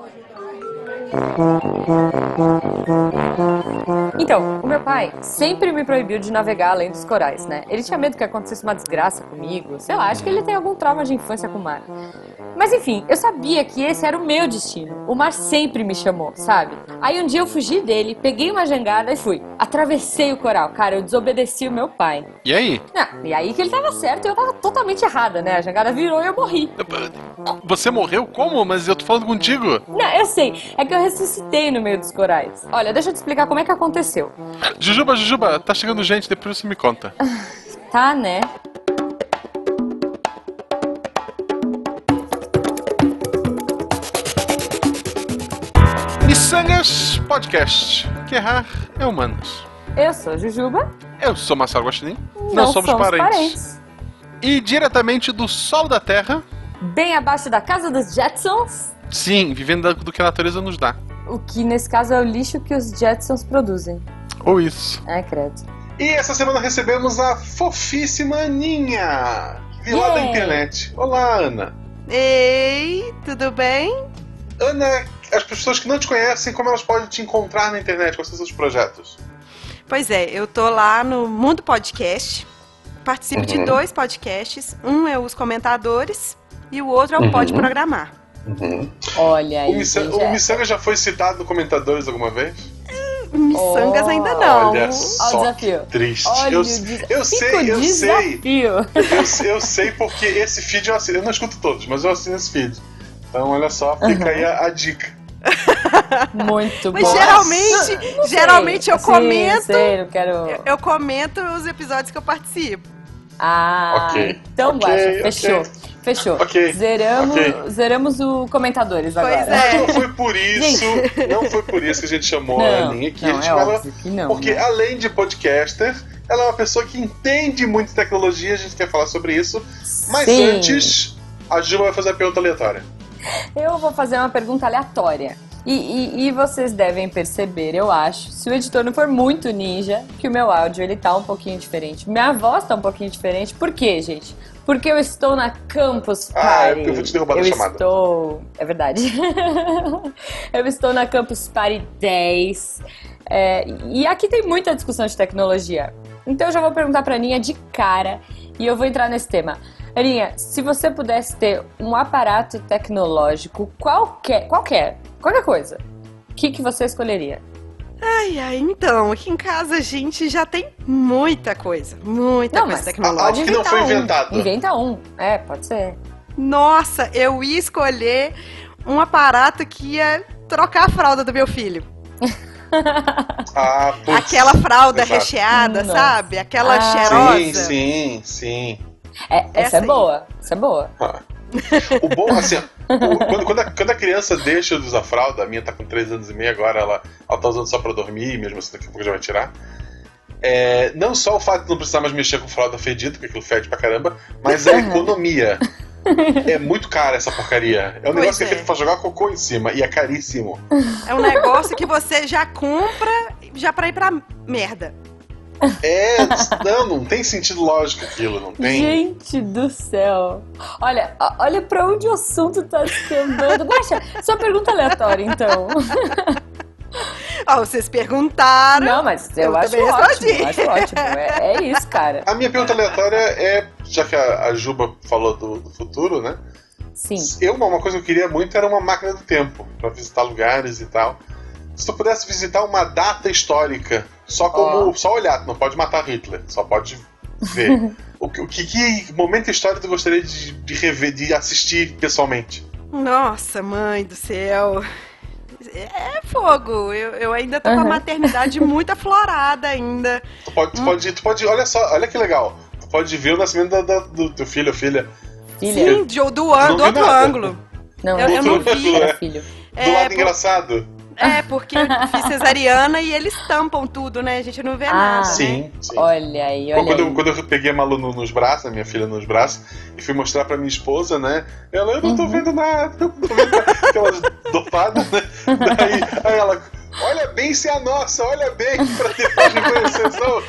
都是都。Então, o meu pai sempre me proibiu de navegar além dos corais, né? Ele tinha medo que acontecesse uma desgraça comigo, sei lá, acho que ele tem algum trauma de infância com o mar. Mas enfim, eu sabia que esse era o meu destino. O mar sempre me chamou, sabe? Aí um dia eu fugi dele, peguei uma jangada e fui. Atravessei o coral. Cara, eu desobedeci o meu pai. E aí? Não, e aí que ele tava certo e eu tava totalmente errada, né? A jangada virou e eu morri. Você morreu como? Mas eu tô falando contigo. Não, eu sei. É que eu ressuscitei no meio dos corais. Olha, deixa eu te explicar como é que aconteceu. Jujuba, Jujuba, tá chegando gente, depois você me conta. Tá, né? Missangas Podcast. Que errar é humanos. Eu sou Jujuba. Eu sou Marcelo Guaxinim. Não, somos, parentes. E diretamente do solo da Terra, Bem abaixo da casa dos Jetsons. Sim, vivendo do que a natureza nos dá. O que nesse caso é o lixo que os Jetsons produzem. Ou isso. Ai, credo. E essa semana recebemos a fofíssima Aninha, vilã da Yay. internet. Olá, Ana. Ei, tudo bem? Ana, as pessoas que não te conhecem, como elas podem te encontrar na internet? Quais são seus projetos? Pois é, eu tô lá no Mundo Podcast. Participo de Uhum. dois podcasts. Um é os comentadores e o outro é o Uhum. Pode Programar. Olha aí. o, Missa- veja. o Missanga já foi citado no Comentadores alguma vez? Missangas Oh, ainda não. Olha Olha o só, desafio. triste. Olha eu, o des- eu sei, eu sei. Eu, eu sei porque esse feed eu assino. Eu não escuto todos, mas eu assino esse feed. Então, olha só, fica aí a, a dica. Muito Mas bom. geralmente, Não geralmente eu Sim, comento. sei, não quero. Eu, eu comento os episódios que eu participo. Ah, Ok. então, Ok, Guaxa, ok. fechou. Fechou. Ok, Zeramos, ok. zeramos o comentadores Pois agora. é. Não foi por isso, não foi por isso que a gente chamou a Não, Aninha aqui. não, a gente é ela não. porque, né? além de podcaster, ela é uma pessoa que entende muito tecnologia, a gente quer falar sobre isso. Mas Sim. antes, a Gil vai fazer a pergunta aleatória. Eu vou fazer uma pergunta aleatória. E, e- e vocês devem perceber, eu acho, se o editor não for muito ninja, que o meu áudio ele tá um pouquinho diferente. Minha voz tá um pouquinho diferente. Por quê, gente? Porque eu estou na Campus Ah, Party. eu vou te derrubar da eu chamada. estou. É verdade. eu estou na Campus Party 10. É, e aqui tem muita discussão de tecnologia. Então eu já vou perguntar pra Aninha de cara e eu vou entrar nesse tema. Aninha, se você pudesse ter um aparato tecnológico qualquer, qualquer, qualquer coisa, o que, que você escolheria? Ai, ai, então, aqui em casa a gente já tem muita coisa. Muita Não, coisa mas- tecnológica. Algo que não foi um. inventado. Inventa um. É, pode ser. Nossa, eu ia escolher um aparato que ia trocar a fralda do meu filho. Ah, putz. Aquela fralda exato. recheada, Nossa. sabe? Aquela Ah. cheirosa. Sim, sim, sim. É, essa, Essa é aí. boa. Essa é boa. Ah. O bom, assim, quando, quando a, quando a criança deixa de usar fralda, a minha tá com 3 anos e meio agora, ela, ela tá usando só pra dormir, mesmo assim daqui a pouco já vai tirar. É, não só o fato de não precisar mais mexer com fralda fedida, porque aquilo fede pra caramba, mas a economia. É muito cara essa porcaria. É um Pois negócio que é é. feito pra jogar cocô em cima e é caríssimo. É um negócio que você já compra já pra ir pra merda. É, não, não tem sentido lógico aquilo, não tem. Gente do céu. Olha, olha pra onde o assunto tá descambando. Guaxa, só pergunta aleatória, então. Ó, vocês perguntaram. Não, mas eu, Eu acho ótimo. Acho ótimo. É, é isso, cara. A minha pergunta aleatória é, já que a, a Juba falou do, do futuro, né? Sim. Eu, uma coisa que eu queria muito era uma máquina do tempo, pra visitar lugares e tal. Se tu pudesse visitar uma data histórica, só como. Ó. só olhar, tu não pode matar Hitler, só pode ver. o, que, o que, que momento histórico tu gostaria de, de rever, de assistir pessoalmente? Nossa, mãe do céu. É fogo. Eu, eu ainda tô com a maternidade muito aflorada ainda. Tu pode, tu pode, tu pode, olha só, olha que legal. Tu pode ver o nascimento da- da- do teu filho ou filha. Filha. Sim, de, do, do outro nada. ângulo. Não, Eu- eu não filho. vi. Era filho. Do É, lado por- engraçado. É, porque eu fiz cesariana e eles tampam tudo, né? A gente não vê Ah. nada. né? Sim, sim. Olha aí, olha Quando, eu, aí. quando eu peguei a Malu no- nos braços, a minha filha nos braços, e fui mostrar pra minha esposa, né? Ela, eu não tô Uhum. vendo nada, eu não tô vendo nada. Aquelas dopadas, né? Daí, aí ela, olha bem se é a nossa, olha bem, pra depois de conhecer só.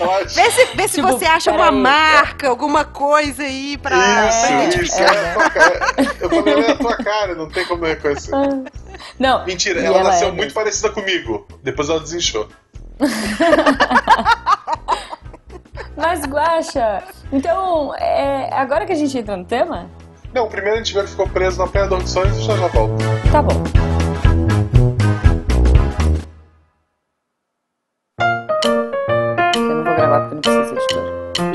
Vê se, vê se Tipo, você acha uma peraí. marca, alguma coisa aí pra, Isso, identificar. isso, é a tua cara. Eu falei, é a tua cara, não tem como eu reconhecer. Não. Mentira, e ela, nasceu é muito parecida comigo. Depois ela desinchou. Mas, Guaxa, então, é, agora que a gente entra no tema? Não, primeiro a gente vê que ficou preso na Apanhador de Sonhos e já já volta. Tá bom.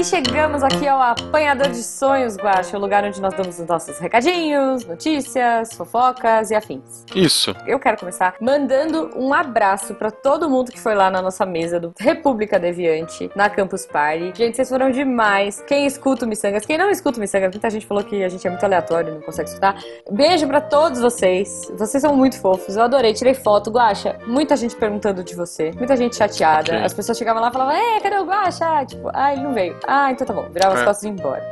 Chegamos aqui ao Apanhador de Sonhos, Guaxa, o lugar onde nós damos os nossos recadinhos, notícias, fofocas e afins. Isso. Eu quero começar mandando um abraço pra todo mundo que foi lá na nossa mesa do República Deviante, na Campus Party. Gente, vocês foram demais. Quem escuta o Missangas, quem não escuta o Missangas, muita gente falou que a gente é muito aleatório, não consegue escutar. Beijo pra todos vocês. Vocês são muito fofos. Eu adorei, tirei foto. Guaxa, muita gente perguntando de você, muita gente chateada. Ok. As pessoas chegavam lá e falavam, é, cadê o Guaxa? Tipo, ah, ele não veio. Ah, então tá bom. Virava as É. costas e ia embora.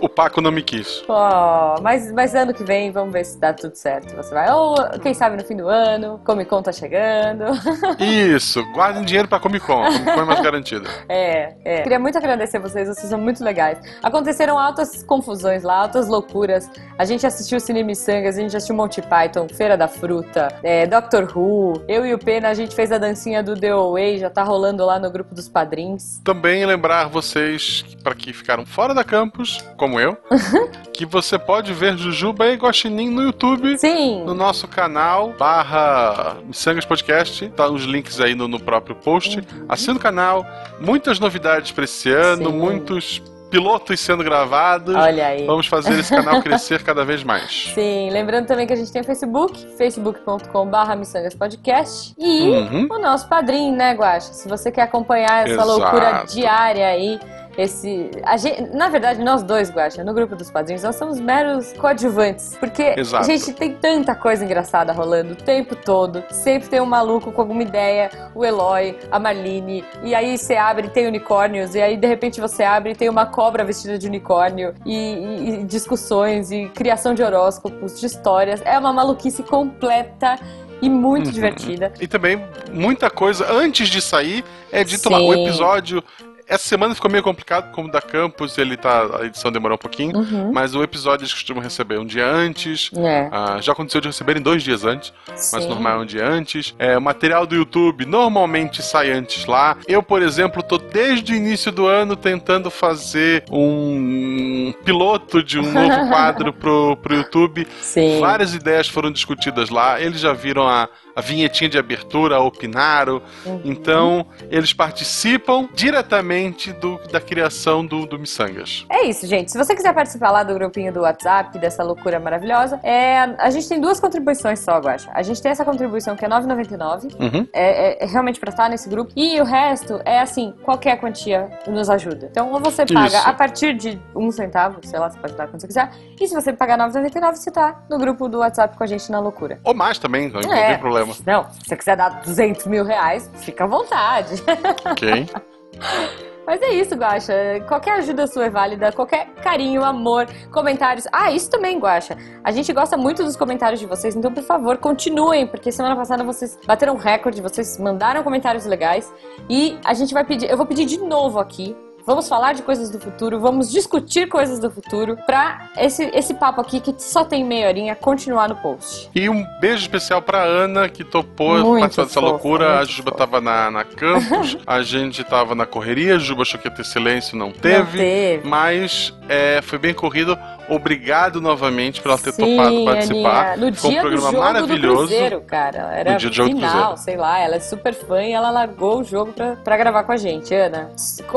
O Paco não me quis. Ó, mas, mas ano que vem, vamos ver se dá tudo certo. Você vai, ou quem sabe no fim do ano, Comic Con tá chegando. Isso, guardem dinheiro pra Comic Con. Comic Con é mais garantida. É, é. Queria muito agradecer vocês, vocês são muito legais. Aconteceram altas confusões lá, altas loucuras. A gente assistiu Cine Missangas, a gente assistiu Monty Python, Feira da Fruta, é, Doctor Who. Eu e o Pena, a gente fez a dancinha do The Away, já tá rolando lá no grupo dos padrinhos. Também lembrar vocês, para que ficaram fora da campus, como eu, que você pode ver Jujuba e Guaxinim no YouTube. Sim! No nosso canal, barra Missangas Podcast, tá os links aí no, no próprio post. Assina o canal, muitas novidades pra esse ano, Sim. muitos pilotos sendo gravados. Olha aí. Vamos fazer esse canal crescer cada vez mais. Sim, lembrando também que a gente tem o Facebook, facebook.com.br missangaspodcast e Uhum. o nosso padrinho, né, Guaxa? Se você quer acompanhar essa Exato. loucura diária aí, esse. a gente- na verdade, nós dois, Guaxa, no grupo dos padrinhos, nós somos meros coadjuvantes. Porque, Exato. gente, tem tanta coisa engraçada rolando o tempo todo. Sempre tem um maluco com alguma ideia, o Eloy, a Marlene, e aí você abre e tem unicórnios, e aí de repente você abre e tem uma cobra vestida de unicórnio, e, e- e discussões, e criação de horóscopos, de histórias. É uma maluquice completa. E muito Uhum. divertida. E também muita coisa antes de sair é dito lá. O Sim. episódio. Essa semana ficou meio complicado, como da Campus, ele tá. A edição demorou um pouquinho. Uhum. Mas o episódio eles costumam receber um dia antes. É. Ah, já aconteceu de receberem dois dias antes, mas Sim. normal é um dia antes. É, o material do YouTube normalmente sai antes lá. Eu, por exemplo, tô desde o início do ano tentando fazer um piloto de um novo quadro pro, pro YouTube. Sim. Várias ideias foram discutidas lá. Eles já viram a, a vinhetinha de abertura, opinaram. Uhum. Então, eles participam diretamente do- da criação do, do Missangas. É isso, gente. Se você quiser participar lá do grupinho do WhatsApp, dessa loucura maravilhosa, é, a gente tem duas contribuições só, Guaxa. A gente tem essa contribuição que é 9,99. Uhum. É, é- é realmente pra estar nesse grupo. E o resto é assim, qualquer quantia nos ajuda. Então, ou você paga Isso. a partir de um centavo, sei lá, você pode dar quando você quiser. E se você pagar 9,99, você tá no grupo do WhatsApp com a gente na loucura. Ou mais também, não, não É. tem problema. Não, se você quiser dar 200 mil reais, fica à vontade. Ok? Mas é isso, Guaxa. Qualquer ajuda sua é válida, qualquer carinho, amor, comentários. Ah, isso também, Guaxa. A gente gosta muito dos comentários de vocês, então, por favor, continuem, porque semana passada vocês bateram recorde, vocês mandaram comentários legais. E a gente vai pedir, eu vou pedir de novo aqui. Vamos falar de coisas do futuro, vamos discutir coisas do futuro pra esse, esse papo aqui, que só tem meia horinha, continuar no post. E um beijo especial pra Ana, que topou Muito participar dessa fofa, loucura. A Juba fofa. tava na, na campus, a gente tava na correria, a Juba achou que ia ter silêncio, não teve. Não teve. Mas é, foi bem corrido. Obrigado novamente por ela ter Sim, topado participar. Aninha. No Foi um dia do programa jogo maravilhoso. do Cruzeiro, cara. Era No dia do jogo do Cruzeiro. sei lá. Ela é super fã e ela largou o jogo pra, pra gravar com a gente, Ana.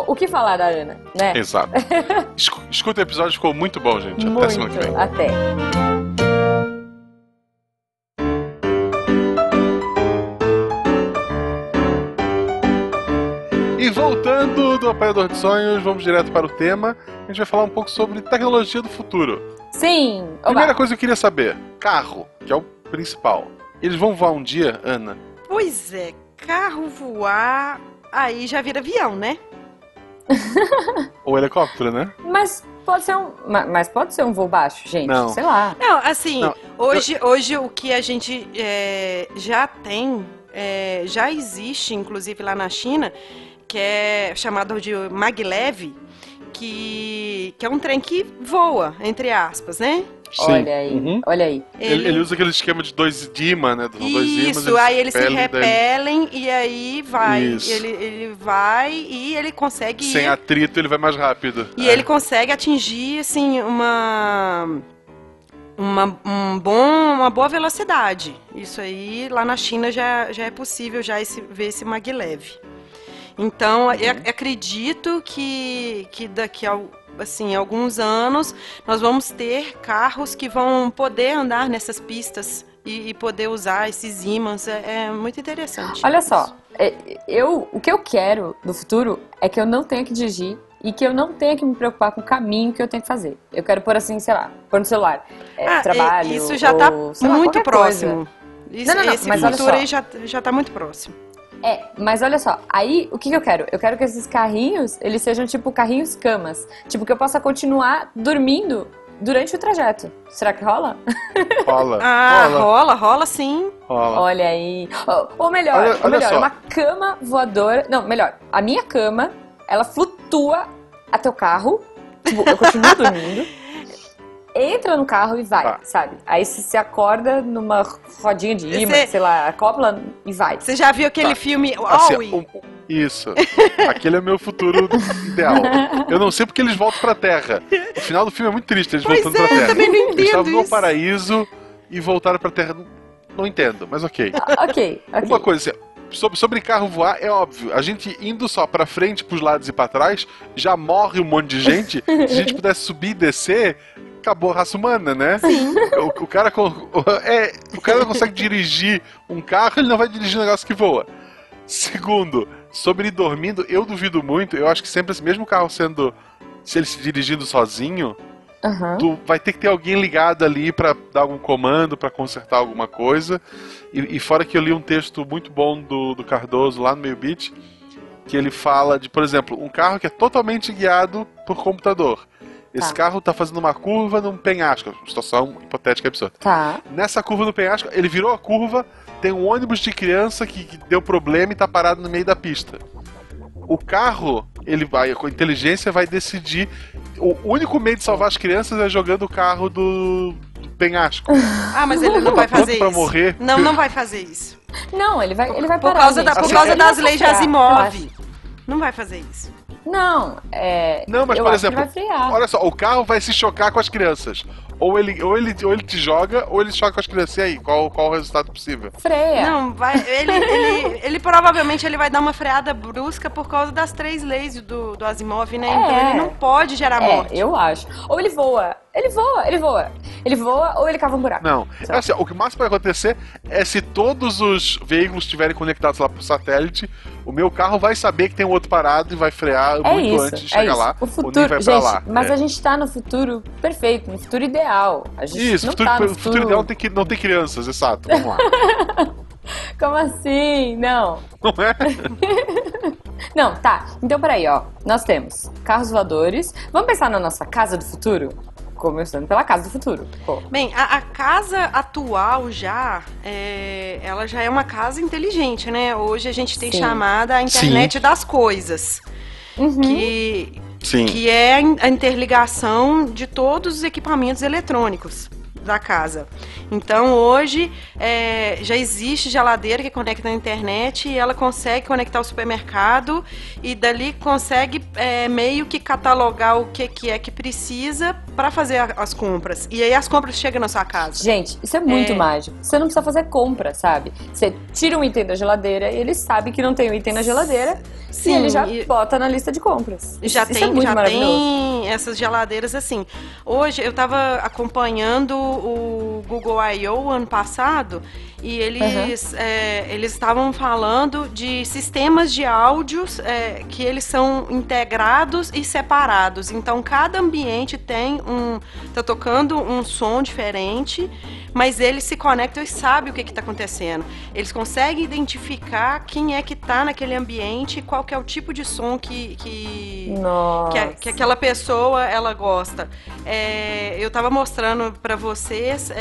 O que falar da Ana, né? Exato. Escu- Escuta o episódio, ficou muito bom, gente. Até Muito. semana que vem. Até. Apanhador de Sonhos, vamos direto para o tema. A gente vai falar um pouco sobre tecnologia do futuro. Sim. Oba. Primeira coisa que eu queria saber: carro, que é o principal. Eles vão voar um dia, Ana? Pois é, carro voar, aí já vira avião, né? Ou helicóptero, né? Mas pode ser um. ma- Mas pode ser um voo baixo, gente. Não. Sei lá. Não, assim, Não, hoje, hoje o que a gente é, já tem, é, já existe, inclusive lá na China, que é chamado de maglev, que, que é um trem que voa, entre aspas, né? Sim. Olha aí, Uhum. olha aí. Ele, ele usa aquele esquema de dois imã, né? Dois Isso, aí eles se repelem, daí- e aí vai. Isso. Ele, ele vai e ele consegue Sem ir. atrito, ele vai mais rápido. E É. ele consegue atingir, assim, uma. Uma, um bom, uma boa velocidade. Isso aí, lá na China, já, já é possível já esse, ver esse maglev. Então, eu ac- acredito que, que daqui a assim, alguns anos nós vamos ter carros que vão poder andar nessas pistas e, e poder usar esses ímãs. É, é muito interessante. Olha só, é, eu, o que eu quero no futuro é que eu não tenha que dirigir e que eu não tenha que me preocupar com o caminho que eu tenho que fazer. Eu quero pôr assim, sei lá, pôr no celular. é, Ah, e- trabalho. Isso já está lá, muito próximo. coisa. Isso, Não, não, não, esse mas futuro aí já, já tá muito próximo. É, mas olha só, aí o que, que eu quero? Eu quero que esses carrinhos, eles sejam tipo carrinhos camas. Tipo, que eu possa continuar dormindo durante o trajeto. Será que rola? Rola. Ah, rola. rola, rola sim. rola. Olha aí. Ou, ou melhor, Olha- ou melhor, só. uma cama voadora. Não, melhor, a minha cama, ela flutua até o carro. Tipo, eu continuo dormindo. Entra no carro e vai, Tá. sabe? Aí você se acorda numa rodinha de imã, Você- sei lá, acopla e vai. Você já viu aquele Tá. filme Assim, Aui? um- isso. Aquele é o meu futuro ideal. Eu não sei porque eles voltam pra Terra. O final do filme é muito triste, eles Pois voltando é, pra Terra. também não Eles estavam no paraíso e voltaram pra Terra. Não, não entendo, mas ok. ok, ok. Uma coisa assim, sobre, sobre carro voar, é óbvio. A gente indo só pra frente, pros lados e pra trás, já morre um monte de gente. Se a gente pudesse subir e descer, acabou a raça humana, né? Sim. O, o cara, é, o cara não consegue dirigir um carro, ele não vai dirigir um negócio que voa. Segundo, sobre ele dormindo, eu duvido muito. Eu acho que sempre, esse mesmo carro sendo. Se ele se dirigindo sozinho, Aham. tu vai ter que ter alguém ligado ali pra dar algum comando, pra consertar alguma coisa. E, e fora que eu li um texto muito bom do, do Cardoso lá no Meio Beat, que ele fala de, por exemplo, um carro que é totalmente guiado por computador. Esse Tá. carro tá fazendo uma curva num penhasco, situação hipotética absurda. Tá. Nessa curva do penhasco, ele virou a curva, tem um ônibus de criança que, que deu problema e tá parado no meio da pista. O carro, ele vai, com inteligência vai decidir. O único meio de salvar as crianças é jogando o carro do, do penhasco. Ah, mas ele não vai fazer pra isso. morrer. Não, não vai fazer isso. Não, ele vai, ele vai Por parar. causa, da, por Assim, causa é- das leis de Asimov. Não vai fazer isso. Não, é. Não, mas eu por exemplo, olha só, o carro vai se chocar com as crianças. Ou ele, ou ele, ou ele te joga, ou ele choca com as crianças. E aí, qual, qual o resultado possível? Freia. Não, vai. Ele, ele, ele provavelmente ele vai dar uma freada brusca por causa das três leis do, do Asimov, né? Então É. ele não pode gerar É, morte. eu acho. Ou ele voa. Ele voa, ele voa. Ele voa ou ele cava um buraco. Não. Lá. Assim, o que mais pode acontecer é se todos os veículos estiverem conectados lá pro satélite, o meu carro vai saber que tem um outro parado e vai frear É muito isso, antes de é chegar isso. lá. O futuro, vai pra gente, lá. mas É. a gente tá no futuro perfeito, no futuro ideal. A gente Isso, não futuro, tá no o futuro ideal tem que, não tem crianças, exato. Vamos lá. Como assim? Não. Não é? Não, tá. Então, peraí, ó. Nós temos carros voadores. Vamos pensar na nossa casa do futuro? Começando pela casa do futuro. Pô. Bem, a, a casa atual já, é, ela já é uma casa inteligente, né? Hoje a gente tem Sim. chamada a internet das coisas, Uhum. que, Sim. que é a interligação de todos os equipamentos eletrônicos da casa. Então hoje é, já existe geladeira que conecta na internet e ela consegue conectar o supermercado e dali consegue é, meio que catalogar o que, que é que precisa para fazer a- as compras. E aí as compras chegam na sua casa. Gente, isso é muito É. mágico. Você não precisa fazer compra, sabe? Você tira um item da geladeira e ele sabe que não tem o item na geladeira Sim, e ele já e- bota na lista de compras. Já isso tem, é muito já tem essas geladeiras assim. Hoje eu estava acompanhando o Google I.O. ano passado e eles é, eles estavam falando de sistemas de áudios é, que eles são integrados e separados. Então cada ambiente tem um tá tocando um som diferente, mas eles se conectam e sabem o que está acontecendo. Eles conseguem identificar quem é que está naquele ambiente, e qual que é o tipo de som que, que que, a- que aquela pessoa ela gosta. É, eu tava mostrando pra vocês.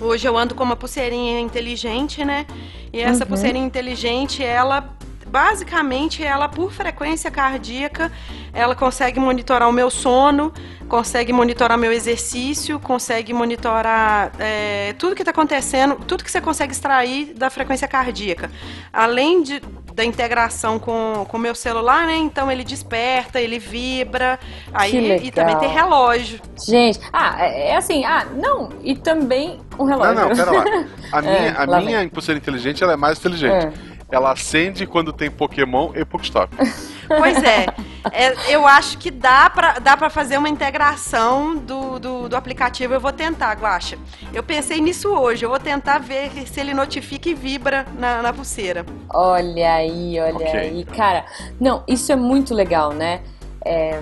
Hoje eu ando com uma pulseirinha inteligente, né? E essa Uhum. pulseirinha inteligente, ela basicamente ela, por frequência cardíaca, ela consegue monitorar o meu sono, consegue monitorar meu exercício, consegue monitorar é, tudo que está acontecendo, tudo que você consegue extrair da frequência cardíaca. Além de, da integração com o meu celular, né? Então ele desperta, ele vibra, aí e também tem relógio. Gente, ah, é, é assim, ah, não, e também um relógio. Não, não, pera lá. A minha, é, a minha pulseira inteligente, ela é mais inteligente. É ela acende quando tem Pokémon e Pokéstop. Pois é. é. eu acho que dá pra, dá pra fazer uma integração do, do, do, aplicativo. Eu vou tentar, Guacha. Eu pensei nisso hoje. Eu vou tentar ver se ele notifica e vibra na, na pulseira. Olha aí, olha okay. aí. Cara, não, isso é muito legal, né? É,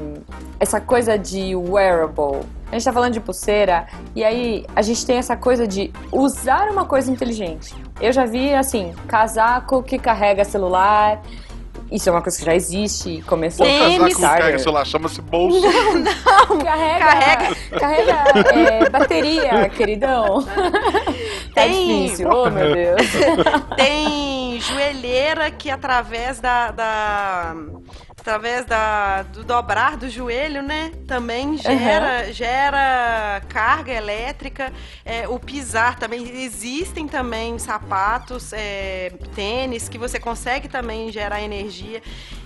essa coisa de wearable a gente tá falando de pulseira, e aí a gente tem essa coisa de usar uma coisa inteligente. Eu já vi, assim, casaco que carrega celular. Isso é uma coisa que já existe, começou... O casaco que carrega celular, chama-se bolso. Não, não. Carrega, carrega, carrega é, bateria, queridão. Tá tem... Tá difícil, oh meu Deus. Tem joelheira que através da... da através da, do dobrar do joelho, né? Também gera, uhum. gera carga elétrica. É, o pisar também. Existem também sapatos, é, tênis, que você consegue também gerar energia.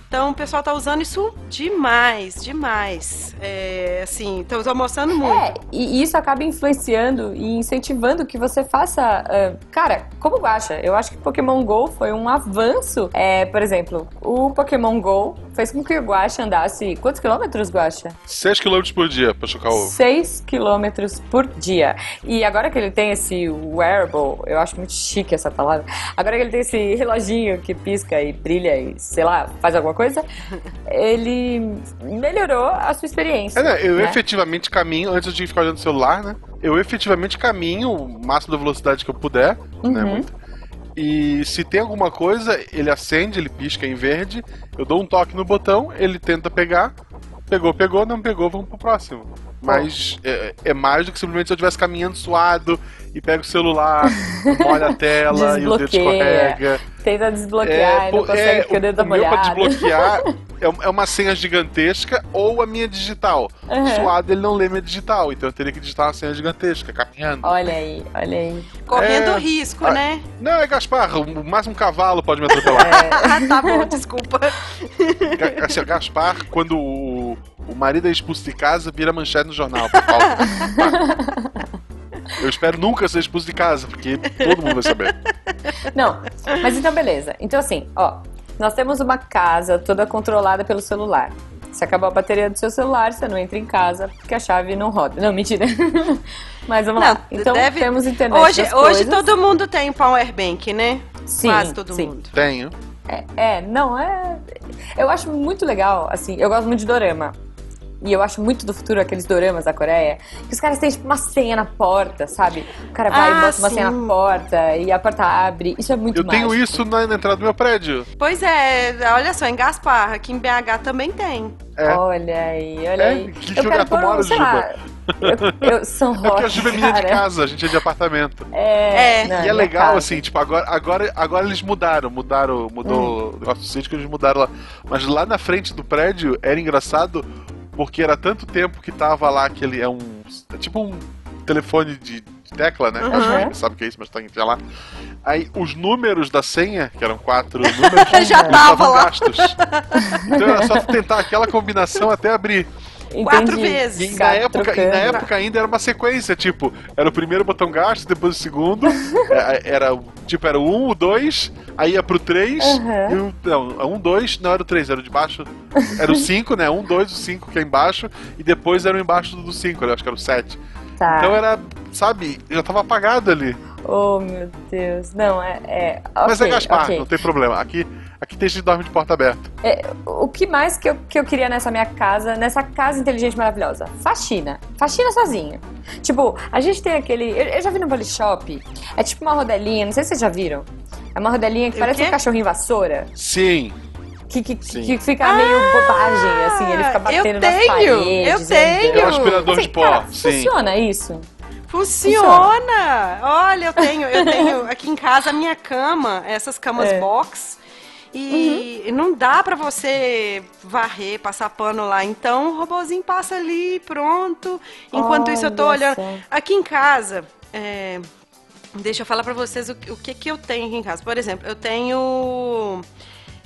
Então o pessoal tá usando isso demais, demais. É, assim, estão mostrando muito. É, e isso acaba influenciando e incentivando que você faça. Uh, cara, como acha? Eu acho que Pokémon GO foi um avanço. É, por exemplo, o Pokémon GO fez com que o Guacha andasse. Quantos quilômetros, Guacha? 6 quilômetros por dia pra chocar o. 6 quilômetros por dia. E agora que ele tem esse wearable, eu acho muito chique essa palavra. Agora que ele tem esse reloginho que pisca e brilha e, sei lá, faz alguma coisa, ele melhorou a sua experiência. É, né? Eu né? efetivamente caminho, antes de ficar olhando o celular, né? Eu efetivamente caminho o máximo da velocidade que eu puder, né, uhum. né? Muito. E se tem alguma coisa, ele acende, ele pisca em verde, eu dou um toque no botão, ele tenta pegar, pegou, pegou, não pegou, vamos pro próximo. Mas é, é, mais do que simplesmente se eu estivesse caminhando suado e pega o celular, molha a tela e o dedo escorrega. Tenta desbloquear é, não consegue é, porque o dedo tá molhado. Meu pra desbloquear é, é uma senha gigantesca ou a minha digital. Uhum. Suado ele não lê minha digital, então eu teria que digitar uma senha gigantesca, caminhando. Olha aí, olha aí. Correndo é, risco, a, né? Não, é Gaspar, o máximo um cavalo pode me atropelar. É. tá bom, desculpa. Assim, Gaspar, quando o, o marido é expulso de casa, vira manchete no jornal. Eu espero nunca ser expulso de casa, porque todo mundo vai saber. Não, mas então beleza. Então assim, ó, nós temos uma casa toda controlada pelo celular. Se acabar a bateria do seu celular, você não entra em casa porque a chave não roda. Não, mentira. Mas vamos não, lá. Então deve... temos internet. Hoje, hoje todo mundo tem power bank, né? Sim, Quase todo sim. mundo. Tenho. É, é, não, é. Eu acho muito legal, assim, eu gosto muito de dorama. E eu acho muito do futuro aqueles doramas da Coreia, que os caras têm tipo uma senha na porta, sabe? O cara vai ah, e bota uma senha na porta e a porta abre. Isso é muito Eu mágico. tenho isso na, na, entrada do meu prédio. Pois é, olha só, em Gaspar, aqui em BH também tem. É. Olha aí, olha é? aí. Que eu lugar tu mora, Juba? Eu, eu sou Rock, É porque a Juba é minha de casa, a gente é de apartamento. É. é. Não, e é legal, casa. assim, tipo, agora, agora, agora eles mudaram, mudaram, mudou hum. o negócio do sítio que eles mudaram lá. Mas lá na frente do prédio era engraçado porque era tanto tempo que tava lá que ele é um. É tipo um telefone de, tecla, né? Uhum. Sabe o que é isso, mas tá enfia lá. Aí os números da senha, que eram quatro números, já estavam gastos. Então era só tentar aquela combinação até abrir. Entendi. Quatro vezes. E na, época, e na época ainda era uma sequência, tipo, era o primeiro botão gasto, depois o segundo, é, era, tipo, era o 1, o 2, aí ia pro 3, uhum. e o, não, um, 2, não era o 3, era o de baixo, era o 5, né, 1, 2, o 5 que é embaixo, e depois era o embaixo do 5, eu acho que era o 7. Tá. Então era, sabe, já tava apagado ali. Oh, meu Deus. Não, é. é okay, Mas é Gaspar, okay. não tem problema. Aqui, aqui tem gente que dorme de porta aberta. É, o que mais que eu, que eu queria nessa minha casa, nessa casa inteligente maravilhosa? Faxina. Faxina sozinha. Tipo, a gente tem aquele. Eu, eu já vi no Polishop. É tipo uma rodelinha, não sei se vocês já viram. É uma rodelinha que parece um cachorrinho vassoura. Sim. Que, que, que, fica ah, meio bobagem, assim, ele fica batendo eu tenho, nas paredes. Eu tenho! É um aspirador assim, de pó, cara, sim. Funciona isso? Funciona! Olha, eu tenho, eu tenho aqui em casa a minha cama, essas camas é. box. E uhum. não dá para você varrer, passar pano lá. Então o robozinho passa ali, pronto. Enquanto Olha isso eu tô olhando. Aqui em casa, é... deixa eu falar para vocês o, o que, que eu tenho aqui em casa. Por exemplo, eu tenho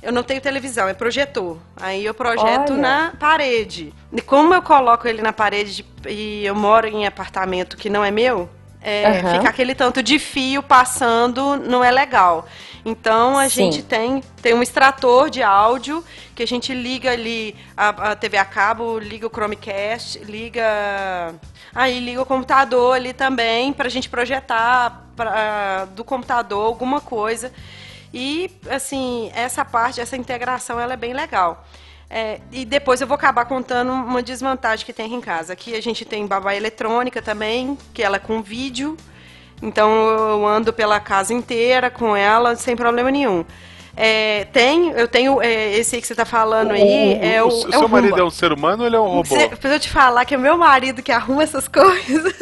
eu não tenho televisão, é projetor. Aí eu projeto Olha. na parede. E como eu coloco ele na parede e eu moro em apartamento que não é meu, é, uhum. fica aquele tanto de fio passando, não é legal. Então a Sim. gente tem, tem um extrator de áudio que a gente liga ali a, a TV a cabo, liga o Chromecast, liga. Aí liga o computador ali também para a gente projetar pra, do computador alguma coisa. E, assim, essa parte, essa integração, ela é bem legal. É, e depois eu vou acabar contando uma desvantagem que tem aqui em casa. Aqui a gente tem babá eletrônica também, que ela é com vídeo. Então eu ando pela casa inteira com ela sem problema nenhum. É, tem, eu tenho é, esse aí que você está falando aí. O, é o, o, o é seu marido é um ser humano ou ele é um robô? Preciso eu te falar que é meu marido que arruma essas coisas.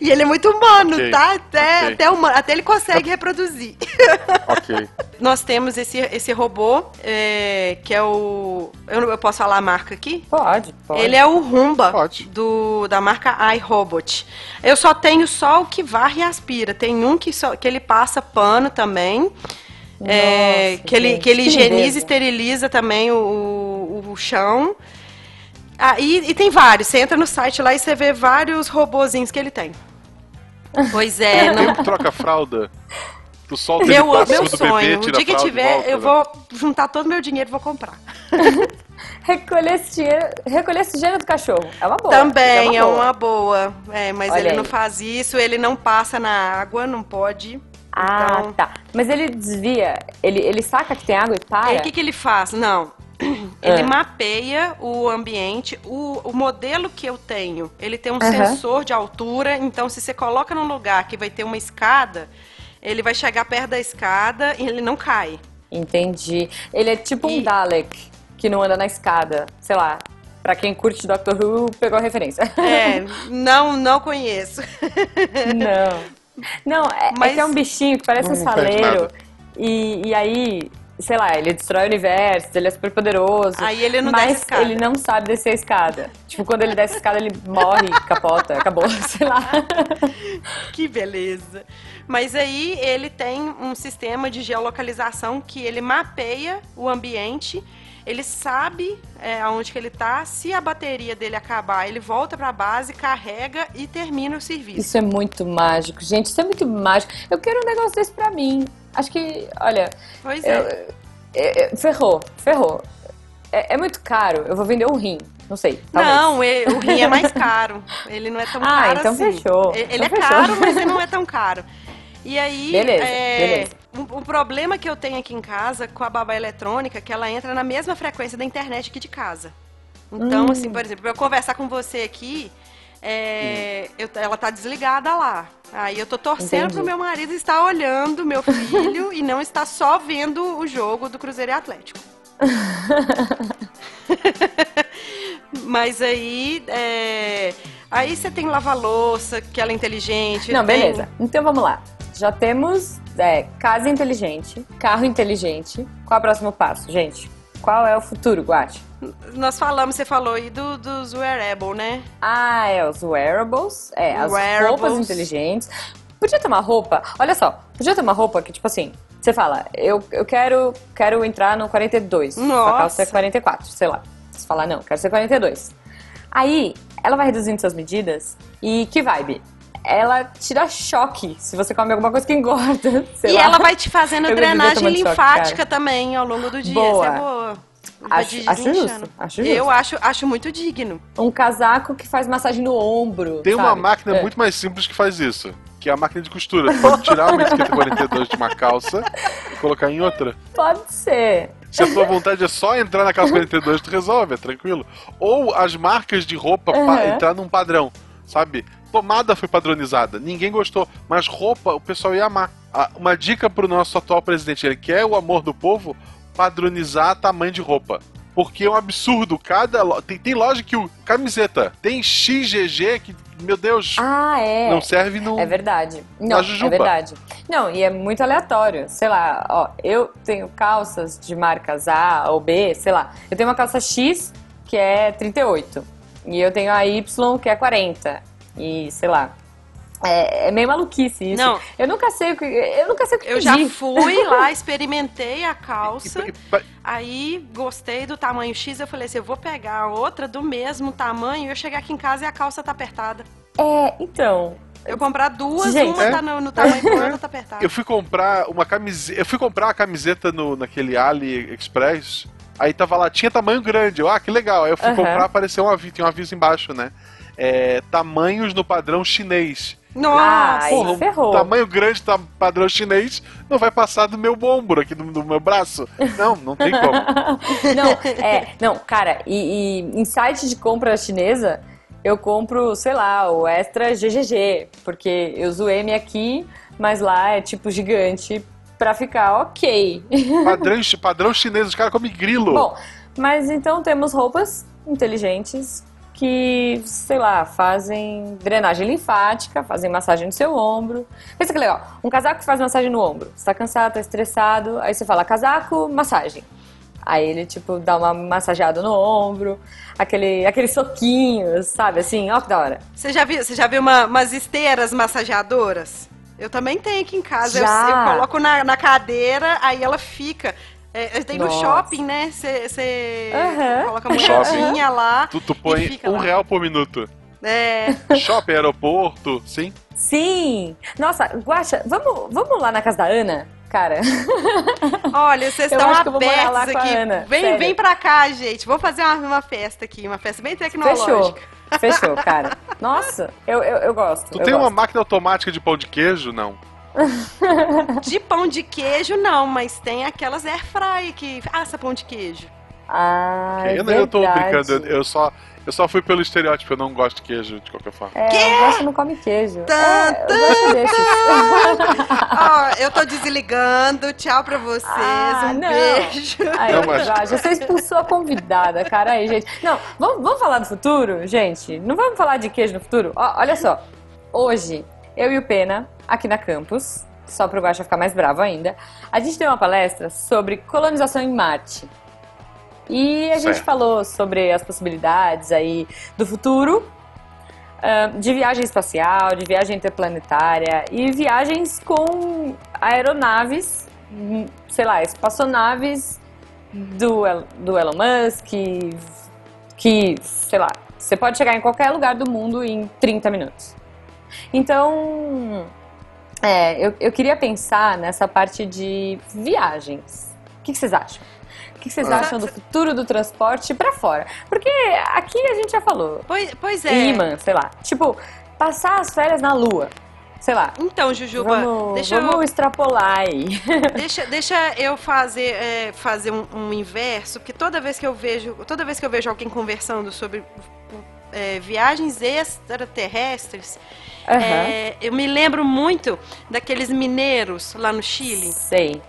E ele é muito humano, okay. tá? Até, okay. até, humano, até ele consegue reproduzir. Ok. Nós temos esse, esse robô, é, que é o. Eu, eu posso falar a marca aqui? Pode, pode. Ele é o Rumba pode. Do, da marca iRobot. Eu só tenho só o que varre e aspira. Tem um que, só, que ele passa pano também. É, Nossa, é, que, ele, que ele higieniza e esteriliza também o, o, o chão. Ah, e, e, tem vários. Você entra no site lá e você vê vários robozinhos que ele tem. Pois é. Não... Tem troca fralda. Tu solta meu, ele meu sonho. Bebê, o dia que tiver, volta, eu né? vou juntar todo o meu dinheiro e vou comprar. recolher, esse dinheiro, recolher esse dinheiro do cachorro. É uma boa. Também é uma boa. É, uma boa. É mas Olha ele aí. não faz isso, ele não passa na água, não pode. Ah, então... tá. Mas ele desvia, ele, ele saca que tem água e para? O que, que ele faz? Não, ele é. mapeia o ambiente. O, o modelo que eu tenho, ele tem um uhum. sensor de altura. Então, se você coloca num lugar que vai ter uma escada, ele vai chegar perto da escada e ele não cai. Entendi. Ele é tipo e... um Dalek que não anda na escada. Sei lá. Pra quem curte Doctor Who, pegou a referência. É, não, não conheço. Não. Não, é, Mas... é que é um bichinho que parece não um saleiro. E, e aí, sei lá, ele destrói o universo, ele é super poderoso. Aí ele não mas desce a escada. ele não sabe descer a escada. Tipo, quando ele desce a escada, ele morre, capota, acabou, sei lá. Que beleza. Mas aí ele tem um sistema de geolocalização que ele mapeia o ambiente ele sabe é, aonde que ele tá. Se a bateria dele acabar, ele volta para a base, carrega e termina o serviço. Isso é muito mágico, gente. Isso é muito mágico. Eu quero um negócio desse para mim. Acho que, olha. Pois é. Eu, eu, ferrou, ferrou. É, é, muito caro. Eu vou vender um rim. Não sei. Talvez. Não, o rim é mais caro. Ele não é tão ah, caro então assim. Fechou. Ele então é fechou. caro, mas ele não é tão caro. E aí, beleza, é, beleza. O, problema que eu tenho aqui em casa com a babá eletrônica é que ela entra na mesma frequência da internet aqui de casa. Então, hum. assim, por exemplo, eu conversar com você aqui, é, eu, ela tá desligada lá. Aí eu tô torcendo Entendi. pro meu marido estar olhando meu filho e não estar só vendo o jogo do Cruzeiro e Atlético. Mas aí, é, aí você tem lava-louça, que ela é inteligente. Não, tem... beleza. Então vamos lá. Já temos é, casa inteligente, carro inteligente. Qual é o próximo passo, gente? Qual é o futuro, Guati? Nós falamos, você falou aí do, dos wearable, né? Ah, é, os wearables. É, as wearables. roupas inteligentes. Podia ter uma roupa, olha só, podia ter uma roupa que, tipo assim, você fala, eu, eu quero, quero entrar no 42. Nossa. A calça é 44, sei lá. Você fala, não, quero ser 42. Aí, ela vai reduzindo suas medidas e que vibe? Ela tira choque se você come alguma coisa que engorda. e lá. ela vai te fazendo drenagem linfática choque, também ao longo do dia. Boa. Isso é boa. Acho, acho justo, acho justo. Eu acho, acho muito digno. Um casaco que faz massagem no ombro. Tem sabe? uma máquina é. muito mais simples que faz isso. Que é a máquina de costura. Pode tirar uma etiqueta 42 de uma calça e colocar em outra. Pode ser. Se a tua vontade é só entrar na calça 42, tu resolve, é tranquilo. Ou as marcas de roupa uhum. entrar num padrão, sabe? Pomada foi padronizada, ninguém gostou, mas roupa o pessoal ia amar. Ah, uma dica pro nosso atual presidente, ele quer o amor do povo, padronizar tamanho de roupa. Porque é um absurdo, cada tem, tem loja que o camiseta tem XGG que meu Deus. Ah, é. Não serve no É verdade. Não, é verdade. Não, e é muito aleatório. Sei lá, ó, eu tenho calças de marcas A ou B, sei lá. Eu tenho uma calça X que é 38. E eu tenho a Y que é 40. E sei lá. É, é meio maluquice isso. Não. Eu nunca sei o que. Eu nunca sei o que Eu pedir. já fui lá, experimentei a calça. Aí gostei do tamanho X, eu falei assim, eu vou pegar outra do mesmo tamanho e eu chegar aqui em casa e a calça tá apertada. É, então. Eu comprar duas, Gente. uma É? tá no, no tamanho do outra tá apertada. Eu fui comprar uma camiseta. Eu fui comprar uma camiseta no, naquele AliExpress. Aí tava lá, tinha tamanho grande. Eu, ah, que legal. Aí eu fui Aham. comprar, apareceu um aviso, tinha um aviso embaixo, né? É, tamanhos no padrão chinês. Nossa! Porra, um ferrou. tamanho grande, tá, padrão chinês, não vai passar do meu ombro aqui, do, do meu braço. Não, não tem como. Não, é, não, cara, e, e em site de compra chinesa, eu compro, sei lá, o extra GGG, porque eu uso M aqui, mas lá é tipo gigante pra ficar ok. Padrão, padrão chinês, os caras comem grilo. Bom, mas então temos roupas inteligentes que, sei lá, fazem drenagem linfática, fazem massagem no seu ombro. Pensa que legal, um casaco que faz massagem no ombro. Você tá cansado, tá estressado, aí você fala casaco, massagem. Aí ele, tipo, dá uma massageada no ombro, aquele, aqueles soquinhos, sabe, assim, ó que da hora. Você já viu, você já viu uma- umas esteiras massageadoras? Eu também tenho aqui em casa. Eu, eu coloco na, na cadeira, aí ela fica. É, tem no Nossa. shopping, né? Você Aham. coloca a No moedinha lá. Tu, tu e põe fica um lá. real por minuto. É. Shopping, aeroporto, sim. Sim! Nossa, Guaxa, vamos, vamos lá na casa da Ana, cara? Olha, vocês estão vou abertos aqui. Ana, Vem, sério. vem pra cá, gente. Vamos fazer uma, uma festa aqui, uma festa bem Fechou. tecnológica. Fechou, cara. Nossa, eu, eu, eu gosto. Tu eu tem uma gosto. máquina automática de pão de queijo? Não. De pão de queijo, não, mas tem aquelas air fry que assa pão de queijo. Ah, é eu, não- eu tô brincando, eu só, eu só fui pelo estereótipo, eu não gosto de queijo de qualquer forma. É, o Guaxa não come queijo. É, eu. Ó, eu tô desligando. Tchau pra vocês. Ah, um não. beijo. Aí, Não, mas- você expulsou a convidada, cara. Aí, gente. Não, vamos, vamos falar do futuro, gente? Não vamos falar de queijo no futuro? Ó, olha só. Hoje, eu e o Pena, aqui na campus, só pro Guaxa ficar mais bravo ainda, a gente deu uma palestra sobre colonização em Marte. E a gente Certo. falou sobre as possibilidades aí do futuro, de viagem espacial, de viagem interplanetária e viagens com aeronaves, hum, sei lá, espaçonaves do, do Elon Musk, que, sei lá, você pode chegar em qualquer lugar do mundo em 30 minutos. Então, é, eu, eu queria pensar nessa parte de viagens. O que, que vocês acham? O que, vocês Ah. acham do futuro do transporte pra fora? Porque aqui a gente já falou. Pois, pois é. Imã, sei lá. Tipo, passar as férias na lua. Sei lá. Então, Jujuba, Vamos, deixa, vamos eu, extrapolar aí. deixa, deixa eu fazer, é, fazer um, um inverso, porque toda vez que eu vejo, toda vez que eu vejo alguém conversando sobre é, viagens extraterrestres, Aham. é, eu me lembro muito daqueles mineiros lá no Chile, Sei.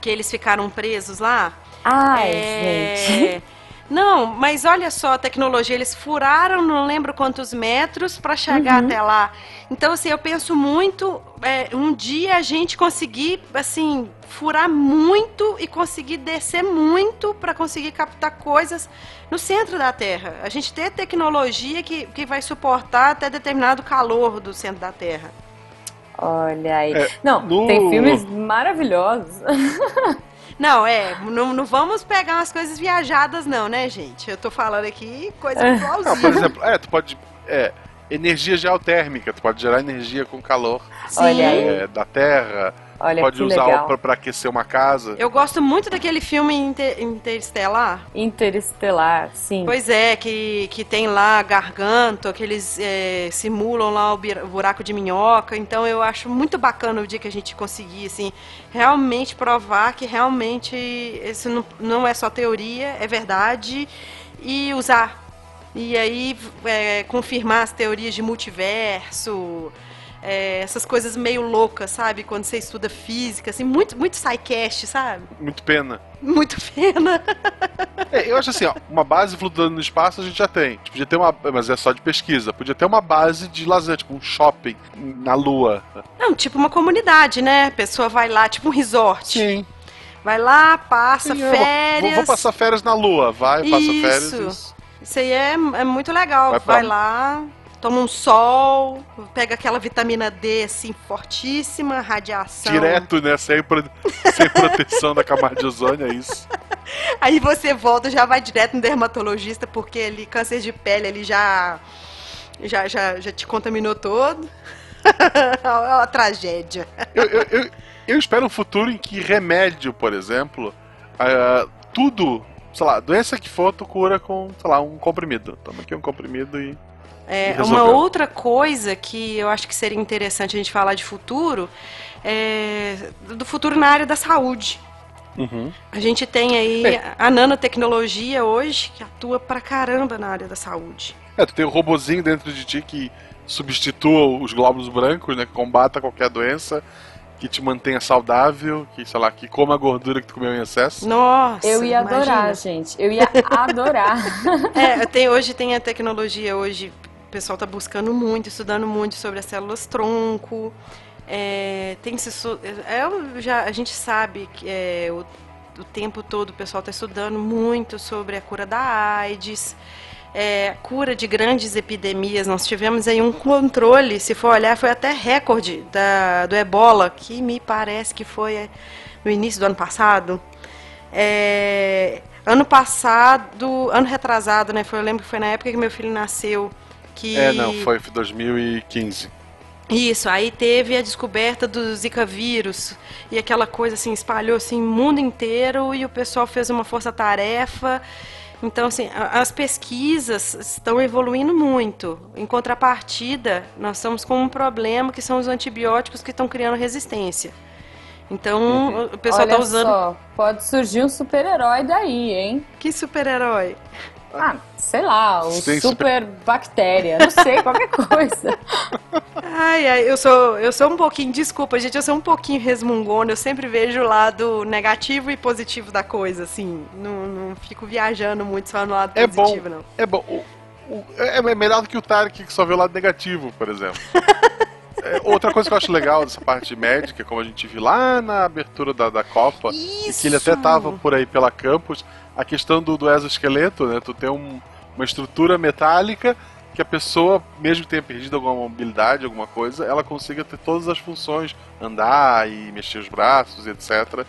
que eles ficaram presos lá. Ai, É, gente. Não, mas olha só a tecnologia, eles furaram não lembro quantos metros para chegar Uhum. até lá. Então, assim, eu penso muito, é, um dia a gente conseguir, assim, furar muito e conseguir descer muito para conseguir captar coisas no centro da Terra. A gente ter tecnologia que, que vai suportar até determinado calor do centro da Terra. Olha aí. É, Não, no- tem filmes maravilhosos. Não, é, não, não vamos pegar umas coisas viajadas, não, né, gente? Eu tô falando aqui coisa É. Não, por plausível. exemplo, é, tu pode. É, energia geotérmica, tu pode gerar energia com calor é, da terra, Olha pode usar pra aquecer uma casa. Eu gosto muito daquele filme Inter- Interestelar. Interestelar, sim. Pois é, que, que tem lá Garganto, que eles é, simulam lá o buraco de minhoca. Então eu acho muito bacana o dia que a gente conseguir, assim, realmente provar que realmente isso não, não é só teoria, é verdade. E usar. E aí é, confirmar as teorias de multiverso. é, essas coisas meio loucas, sabe? Quando você estuda física, assim, muito, muito SciCast, sabe? Muito pena. Muito pena. É, eu acho assim, ó, uma base flutuando no espaço a gente já tem. Podia ter uma. Mas é só de pesquisa. Podia ter uma base de lazer, tipo um shopping na Lua. Não, tipo uma comunidade, né? A pessoa vai lá, tipo um resort. Sim. Vai lá, passa Sim, férias. Vou, vou, passar férias na Lua, vai, passa Isso. férias. Isso. Isso aí é, é muito legal. Vai Vai, lá, toma um sol, pega aquela vitamina D assim fortíssima, radiação. Direto, né? Sem, pro- sem proteção da camada de ozônio, é isso. Aí você volta, já vai direto no dermatologista, porque ali câncer de pele ele já já, já, já te contaminou todo. é uma tragédia. Eu, eu, eu, eu espero um futuro em que remédio, por exemplo, ah, tudo, sei lá, doença que for, tu cura com, sei lá, um comprimido. Toma aqui um comprimido e. É, E uma outra coisa que eu acho que seria interessante a gente falar de futuro é do futuro na área da saúde. Uhum. A gente tem aí Bem. a nanotecnologia hoje que atua pra caramba na área da saúde. É, tu tem um robozinho dentro de ti que substitua os glóbulos brancos, né? Que combata qualquer doença, que te mantenha saudável, que, sei lá, que coma a gordura que tu comeu em excesso. Nossa, Eu ia imagina. adorar, gente. Eu ia adorar. É, tem, hoje tem a tecnologia, hoje o pessoal está buscando muito, estudando muito sobre as células tronco. É, tem se, é, já, a gente sabe que é, o, o tempo todo o pessoal está estudando muito sobre a cura da AIDS, é, cura de grandes epidemias. Nós tivemos aí um controle, se for olhar, foi até recorde da, do ebola, que me parece que foi é, no início do ano passado. É, ano passado, ano retrasado, né? Foi, eu lembro que foi na época que meu filho nasceu. Que... É, não, foi 2015. Isso, aí teve a descoberta do Zika vírus e aquela coisa assim espalhou assim o mundo inteiro e o pessoal fez uma força-tarefa. Então, assim, as pesquisas estão evoluindo muito. Em contrapartida, nós estamos com um problema que são os antibióticos que estão criando resistência. Então, o pessoal Olha está usando. só, pode surgir um super-herói daí, hein? Que super-herói! Ah, sei lá, Tem super bactéria, não sei, qualquer coisa. Ai, ai, eu sou, eu sou um pouquinho, desculpa, gente, eu sou um pouquinho resmungona, eu sempre vejo o lado negativo e positivo da coisa, assim. Não, não fico viajando muito só no lado É bom. positivo, não. É bom. o- o- é é melhor do que o Tarek que só vê o lado negativo, por exemplo. É, outra coisa que eu acho legal dessa parte médica, como a gente viu lá na abertura da, da Copa, e que ele até tava por aí pela campus, a questão do, do exoesqueleto, né? Tu tem um- uma estrutura metálica que a pessoa, mesmo que tenha perdido alguma mobilidade, alguma coisa, ela consiga ter todas as funções, andar e mexer os braços, etc.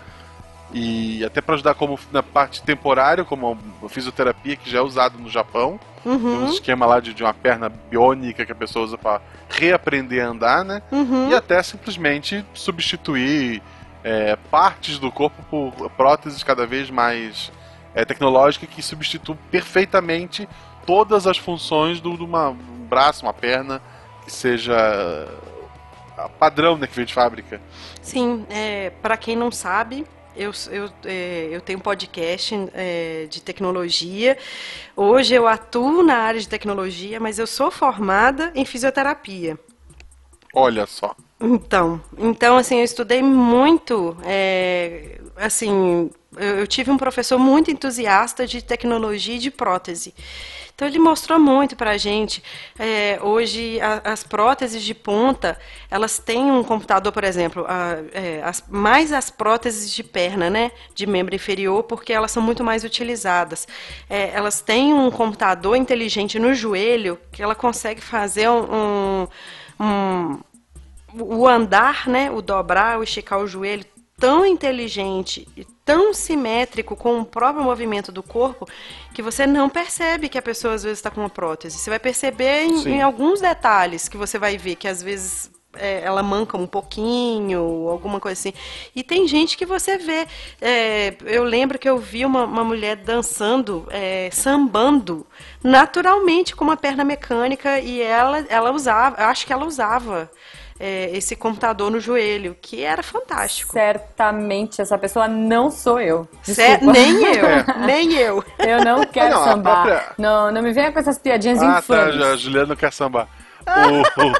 E até para ajudar como na parte temporária, como a fisioterapia que já é usado no Japão, tem um Uhum, esquema lá de, de uma perna biônica que a pessoa usa para reaprender a andar, né? uhum. E até simplesmente substituir é, partes do corpo por próteses cada vez mais é, tecnológicas que substituem perfeitamente todas as funções do- de uma, um braço, uma perna que seja padrão, né, que vem de fábrica. Sim, é, para quem não sabe, eu, eu, é, eu tenho um podcast é, de tecnologia. Hoje eu atuo na área de tecnologia, mas eu sou formada em fisioterapia. Olha só. Então, então assim, eu estudei muito, é, assim, eu, tive um professor muito entusiasta de tecnologia e de prótese. Então ele mostrou muito pra gente. É, hoje a- as próteses de ponta, elas têm um computador, por exemplo, a- é, as- mais as próteses de perna, né, de membro inferior, porque elas são muito mais utilizadas. É, elas têm um computador inteligente no joelho que ela consegue fazer um- um o andar, né, o dobrar, o esticar o joelho tão inteligente e tão simétrico com o próprio movimento do corpo que você não percebe que a pessoa às vezes está com uma prótese. Você vai perceber em, em alguns detalhes que você vai ver que às vezes é, ela manca um pouquinho, alguma coisa assim. E tem gente que você vê. é, eu lembro que eu vi uma, uma mulher dançando, é, sambando, naturalmente com uma perna mecânica e ela, ela usava, eu acho que ela usava é, esse computador no joelho, que era fantástico. Certamente essa pessoa não sou eu. Desculpa. nem eu, nem eu. Eu não quero Não, sambar. própria- Não, não me venha com essas piadinhas Ah, tá, infames. já, a Juliana não quer sambar. O- o-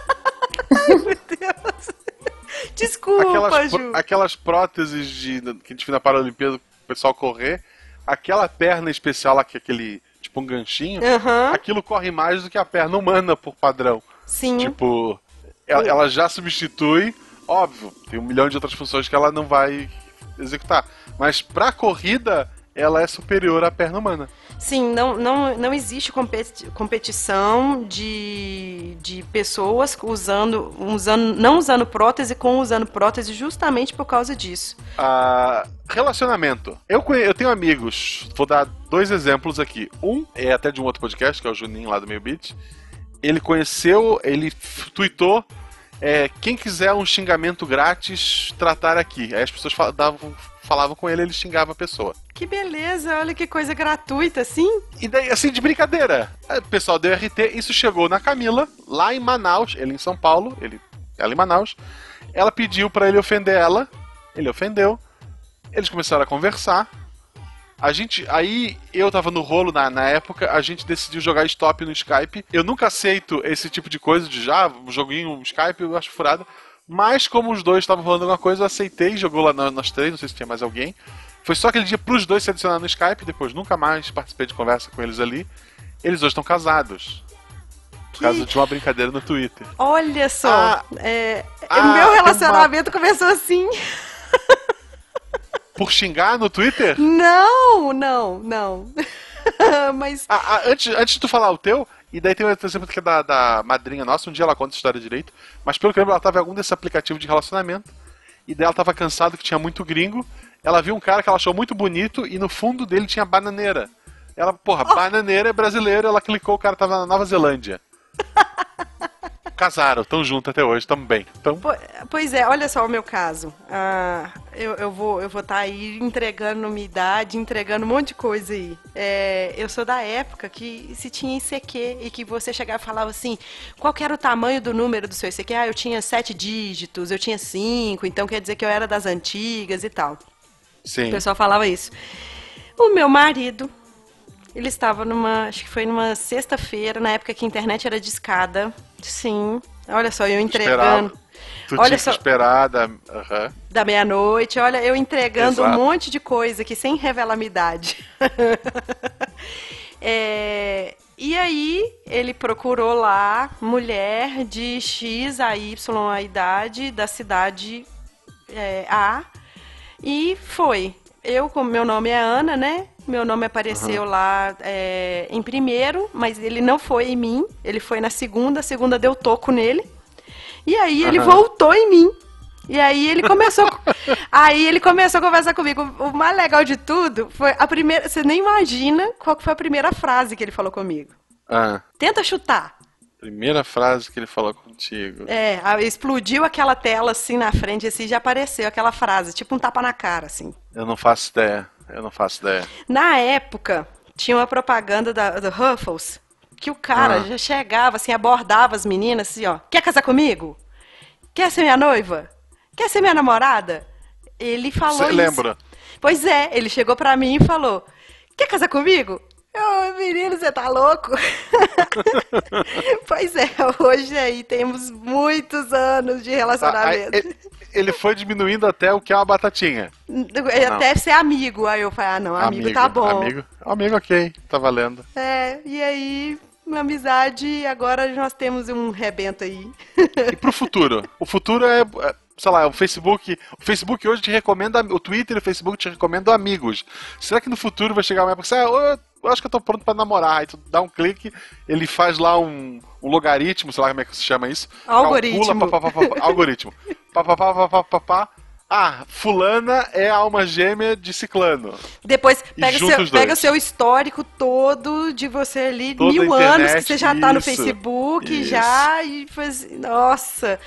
Desculpa, aquelas, Ju. pró- aquelas próteses de, que a gente viu na Paralimpíada, o pessoal correr, aquela perna especial lá, que é aquele, tipo um ganchinho, Aham. aquilo corre mais do que a perna humana por padrão. Sim. Tipo, ela, ela já substitui, óbvio, tem um milhão de outras funções que ela não vai executar. Mas pra corrida, ela é superior à perna humana. Sim, não, não, não existe competi- competição de, de pessoas usando, usando, não usando prótese com usando prótese justamente por causa disso. Ah, relacionamento. Eu, eu tenho amigos, vou dar dois exemplos aqui. Um é até de um outro podcast, que é o Juninho lá do Meio Beat. Ele conheceu, ele tweetou. é, quem quiser um xingamento grátis, tratar aqui. Aí as pessoas fal- davam- falavam com ele, ele xingava a pessoa. Que beleza, olha que coisa gratuita, assim. E daí, assim, de brincadeira. O pessoal deu RT, isso chegou na Camila, lá em Manaus, ele em São Paulo, ele, ela em Manaus. Ela pediu pra ele ofender ela, ele ofendeu. Eles começaram a conversar. A gente, aí eu tava no rolo na, na época, a gente decidiu jogar stop no Skype. Eu nunca aceito esse tipo de coisa de já, um joguinho, um Skype, eu acho furado. Mas como os dois estavam falando alguma coisa, eu aceitei, jogou lá nós três, não sei se tinha mais alguém. Foi só aquele dia pros dois se adicionar no Skype, depois nunca mais participei de conversa com eles ali. Eles hoje estão casados. Por causa de uma brincadeira no Twitter. Olha só, Ah, é, ah, o meu relacionamento começou assim. Por xingar no Twitter? Não, não, não. Mas Ah, ah, antes, antes de tu falar o teu, e daí tem outro exemplo que é da, da madrinha nossa, um dia ela conta a história direito, mas pelo que eu lembro, ela tava em algum desse aplicativo de relacionamento, e daí ela tava cansada que tinha muito gringo, ela viu um cara que ela achou muito bonito, e no fundo dele tinha bananeira. Ela, porra, bananeira é brasileiro, ela clicou, o cara tava na Nova Zelândia. Casaram, tão juntos até hoje, tamo bem. Então, Po- Pois é, olha só o meu caso. Ah, eu, eu vou eu vou estar aí entregando minha idade, entregando um monte de coisa aí. É, eu sou da época que se tinha ICQ e que você chegava e falava assim, qual era o tamanho do número do seu ICQ? Ah, eu tinha sete dígitos, eu tinha cinco, então quer dizer que eu era das antigas e tal. sim. O pessoal falava isso. O meu marido, ele estava numa, acho que foi numa sexta-feira, na época que a internet era discada. Sim. Olha só, eu entregando. Esperava. Tu Olha tinha só- que esperar da... aham. da meia-noite. Olha, eu entregando Exato. um monte de coisa aqui sem revelar minha idade. É, e aí ele procurou lá mulher de X a Y a idade da cidade é, A e foi. Eu, como meu nome é Ana, né? Meu nome apareceu lá é, em primeiro, mas ele não foi em mim. Ele foi na segunda. A segunda deu toco nele. E aí ele Aham. voltou em mim. E aí ele começou. aí ele começou a conversar comigo. O mais legal de tudo foi a primeira. Você nem imagina qual foi a primeira frase que ele falou comigo. Ah, Tenta chutar. primeira frase que ele falou contigo. É, explodiu aquela tela assim na frente, assim, já apareceu aquela frase, tipo um tapa na cara, assim. Eu não faço ideia. Eu não faço ideia. Na época, tinha uma propaganda da, do Ruffles que o cara Ah. já chegava, assim, abordava as meninas, assim, ó. Quer casar comigo? Quer ser minha noiva? Quer ser minha namorada? Ele falou Você lembra? Pois é, ele chegou pra mim e falou: Quer casar comigo? Eu, menino, você tá louco? pois é, hoje aí temos muitos anos de Ah, relacionamento. ele- ele foi diminuindo até o que é uma batatinha. Até ser amigo. Aí eu falei, ah, não, amigo, tá bom. Amigo, amigo, ok, tá valendo. É, e aí, uma amizade, agora nós temos um rebento aí. E pro futuro? O futuro é, é, sei lá, o Facebook. O Facebook hoje te recomenda. O Twitter e o Facebook te recomendam amigos. Será que no futuro vai chegar uma época que você, ah, eu, acho que eu tô pronto pra namorar. Aí tu dá um clique, ele faz lá um, um logaritmo, sei lá como é que se chama isso. Algoritmo. Calcula, pá, pá, pá, algoritmo. Pá, pá, pá, pá, pá, pá, pá. Ah, fulana é a alma gêmea de ciclano. Depois pega, seu, pega o seu histórico todo de você ali, Toda mil anos que internet, você já tá no Facebook isso. já e faz. Nossa!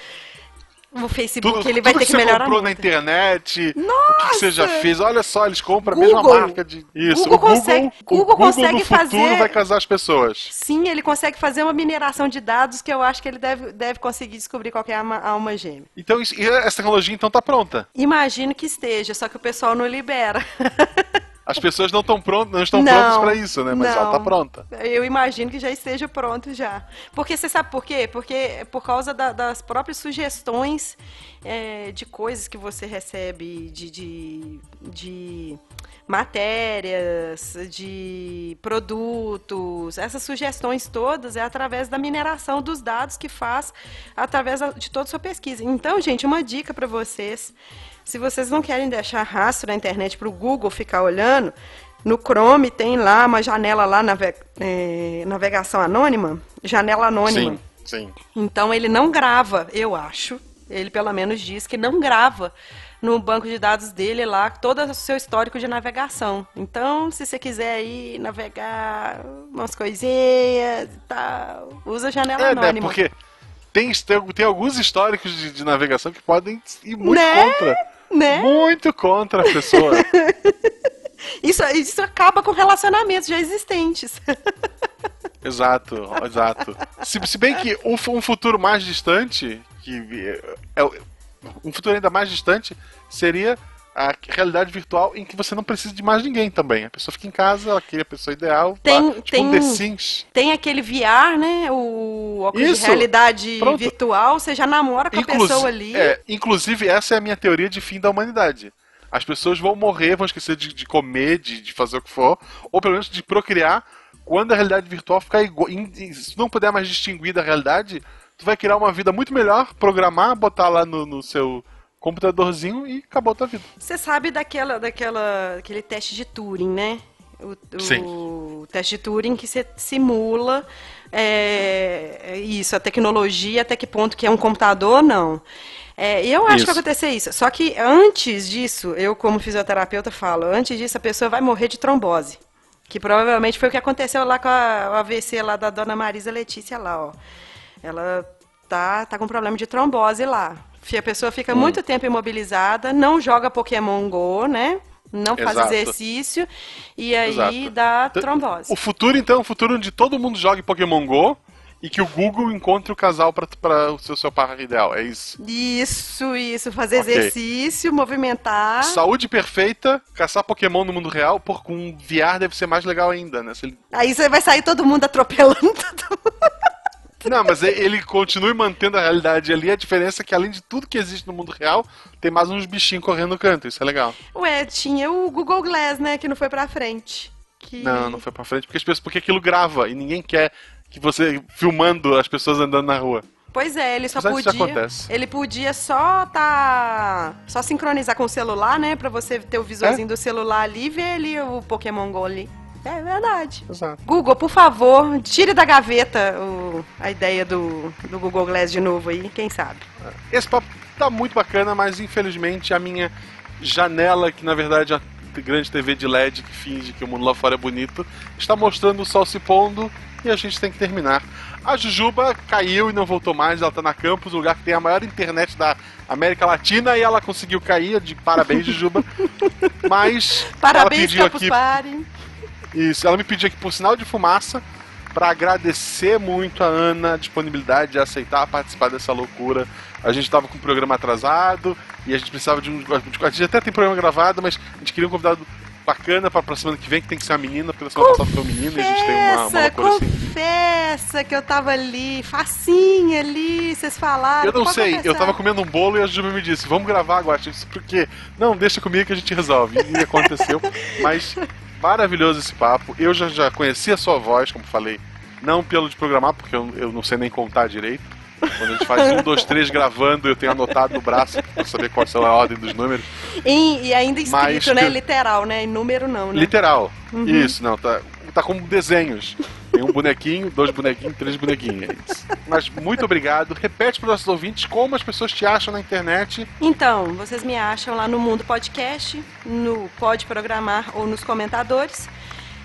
O Facebook Tudo, ele vai ter que que você melhorar comprou muito. na internet, o que, você já Nossa! fez. Olha só, eles compram a Google. mesma marca de. Isso, Google o Google, consegue- o Google Google consegue no fazer- vai casar as pessoas. Sim, ele consegue fazer uma mineração de dados que eu acho que ele deve, deve conseguir descobrir qual é a alma, a alma gêmea. Então, isso- e essa tecnologia então tá pronta. Imagino que esteja, só que o pessoal não libera. As pessoas não estão prontas, não estão Não, prontas para isso, né? Mas ela não. tá pronta. Eu imagino que já esteja pronto já. Porque você sabe por quê? Porque é por causa da- das próprias sugestões é, de coisas que você recebe, de, de, de matérias, de produtos, essas sugestões todas é através da mineração dos dados que faz através de toda a sua pesquisa. Então, gente, uma dica para vocês. Se vocês não querem deixar rastro na internet para o Google ficar olhando, no Chrome tem lá uma janela lá, nave- eh, navegação anônima, janela anônima. Sim, sim. Então ele não grava, eu acho. Ele pelo menos diz que não grava no banco de dados dele lá todo o seu histórico de navegação. Então, se você quiser aí navegar umas coisinhas e tal, usa a janela É, né? anônima. Porque tem, tem, tem alguns históricos de, de navegação que podem ir muito Né? contra. Né? Muito contra a pessoa. Isso, isso acaba com relacionamentos já existentes. exato, exato. Se, se bem que um, um futuro mais distante, que é, é- um futuro ainda mais distante, seria a realidade virtual em que você não precisa de mais ninguém também. A pessoa fica em casa, ela cria a pessoa ideal. Tem- lá, tipo um tem- The Sims. Tem aquele VR, né? O óculos Isso. de realidade Pronto. virtual, você já namora com a Inclusi- pessoa ali. é, inclusive, essa é a minha teoria de fim da humanidade. As pessoas vão morrer, vão esquecer de, de comer, de, de fazer o que for, ou pelo menos de procriar, quando a realidade virtual ficar igual. Se tu não puder mais distinguir da realidade, tu vai criar uma vida muito melhor, programar, botar lá no, no seu computadorzinho e acabou a tua vida. Você sabe daquela, daquela, aquele teste de Turing, né? O, o teste de Turing que você simula é, é isso, a tecnologia, até que ponto que é um computador, não. É, eu acho que Isso. vai acontecer isso. Só que antes disso, eu como fisioterapeuta falo, antes disso a pessoa vai morrer de trombose. Que provavelmente foi o que aconteceu lá com a, o AVC lá da dona Marisa Letícia lá, ó. Ela tá, tá com problema de trombose lá. A pessoa fica Hum. muito tempo imobilizada, não joga Pokémon GO, né? Não faz Exato. exercício e aí Exato. dá trombose. O futuro, então, é um futuro onde todo mundo jogue Pokémon GO e que o Google encontre o casal para o seu, seu par ideal. É isso. Isso, isso, fazer Ok. exercício, movimentar. Saúde perfeita, caçar Pokémon no mundo real, por com VR deve ser mais legal ainda, né? Se Aí você vai sair todo mundo atropelando todo mundo. Não, mas ele continue mantendo a realidade ali. A diferença é que, além de tudo que existe no mundo real, tem mais uns bichinhos correndo no canto. Isso é legal. Ué, tinha o Google Glass, né, que não foi pra frente. Que... Não, não foi pra frente, porque, as pessoas, porque aquilo grava e ninguém quer que você filmando as pessoas andando na rua. Pois é, ele só isso podia. acontece. Ele podia só tá. Só sincronizar com o celular, né? Pra você ter o visorzinho É? do celular ali e ver ali o Pokémon Go ali. É verdade. Exato. Google, por favor, tire da gaveta o- a ideia do, do Google Glass de novo aí, quem sabe? Esse papo tá muito bacana, mas infelizmente a minha janela, que na verdade é a grande TV de LED que finge que o mundo lá fora é bonito, está mostrando o sol se pondo e a gente tem que terminar. A Jujuba caiu e não voltou mais, ela tá na campus, o lugar que tem a maior internet da América Latina e ela conseguiu cair, de parabéns, Jujuba. Mas ela Parabéns, pediu Campus aqui Party. Isso, ela me pediu aqui por sinal de fumaça para agradecer muito a Ana a disponibilidade de aceitar participar dessa loucura. A gente estava com o programa atrasado e a gente precisava de um. A gente até tem programa gravado, mas a gente queria um convidado bacana para a semana que vem, que tem que ser uma menina, porque na semana passada foi um menino e a gente tem uma, uma Confessa, loucura assim. confessa que eu tava ali, facinha ali, vocês falaram. Eu não sei, eu tava comendo um bolo e a Juba me disse, vamos gravar agora. Eu disse, por quê? Não, deixa comigo que a gente resolve. E aconteceu. Mas maravilhoso esse papo. Eu já, já conheci a sua voz, como falei, não pelo de programar, porque eu, eu não sei nem contar direito. Quando a gente faz um, dois, três gravando, eu tenho anotado no braço pra saber qual é a ordem dos números. E, e ainda escrito, Mas né? que- Literal, né? Em número não, né? Literal. Isso, não, tá, tá como desenhos. Bonequinho, dois bonequinhos, três bonequinhos. Mas muito obrigado. Repete para os nossos ouvintes como as pessoas te acham na internet. Então, vocês me acham lá no Mundo Podcast, no Pode Programar ou nos comentadores.